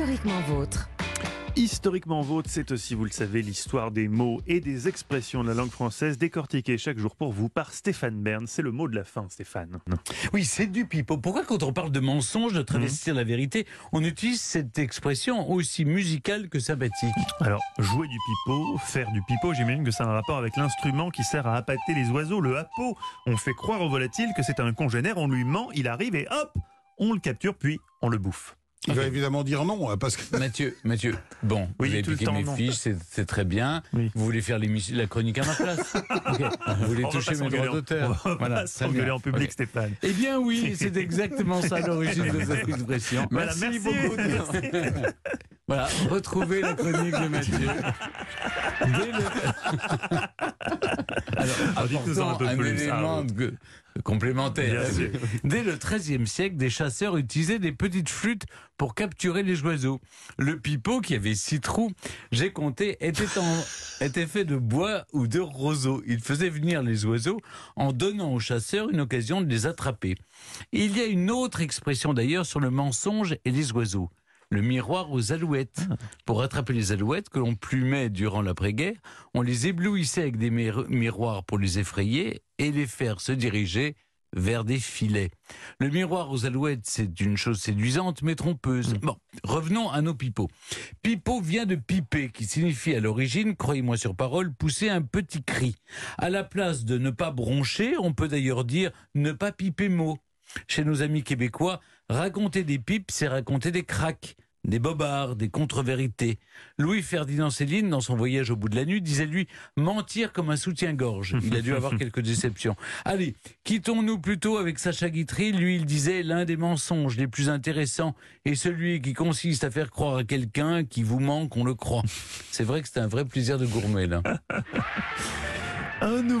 Historiquement vôtre. Historiquement vôtre, c'est aussi, vous le savez, l'histoire des mots et des expressions de la langue française décortiquées chaque jour pour vous par Stéphane Bern. C'est le mot de la fin, Stéphane. Oui, c'est du pipeau. Pourquoi quand on parle de mensonge, de travestir la vérité, on utilise cette expression aussi musicale que sympathique Alors, jouer du pipeau, faire du pipeau, j'imagine que c'est un rapport avec l'instrument qui sert à appâter les oiseaux, le happo. On fait croire au volatile que c'est un congénère, on lui ment, il arrive et hop, on le capture puis on le bouffe. Il va évidemment dire non, hein, parce que Mathieu, Mathieu, bon, Oui, vous avez tout piqué mes non. fiches, c'est- très bien. Oui. Vous voulez faire l'émission- la chronique à ma place. Vous voulez On toucher mes droits d'auteur Voilà, bien. en public. Stéphane. Eh bien oui, c'est exactement ça l'origine de cette expression. Voilà, merci, beaucoup. Voilà, retrouvez la chronique de Mathieu. Dès le... Alors, dites-nous-en un un, plus, élément de- complémentaire. Bien sûr. Dès le XIIIe siècle, des chasseurs utilisaient des petites flûtes pour capturer les oiseaux. Le pipeau, qui avait six trous, j'ai compté, était, en- était fait de bois ou de roseaux. Il faisait venir les oiseaux en donnant aux chasseurs une occasion de les attraper. Il y a une autre expression d'ailleurs sur le mensonge et les oiseaux. Le miroir aux alouettes. Pour attraper les alouettes que l'on plumait durant l'après-guerre, on les éblouissait avec des mir- miroirs pour les effrayer et les faire se diriger vers des filets. Le miroir aux alouettes, c'est une chose séduisante mais trompeuse. Bon, revenons à nos pipeaux. Pipeau vient de piper, qui signifie à l'origine, croyez-moi sur parole, pousser un petit cri. À la place de ne pas broncher, on peut d'ailleurs dire ne pas piper mot. Chez nos amis québécois, raconter des pipes, c'est raconter des cracks, des bobards, des contre-vérités. Louis-Ferdinand Céline, dans son voyage au bout de la nuit, disait lui mentir comme un soutien-gorge. Il a dû avoir quelques déceptions. Allez, quittons-nous plutôt avec Sacha Guitry. Lui, il disait l'un des mensonges les plus intéressants est celui qui consiste à faire croire à quelqu'un qui vous manque, on le croit. C'est vrai que c'est un vrai plaisir de gourmet, là. Un nouveau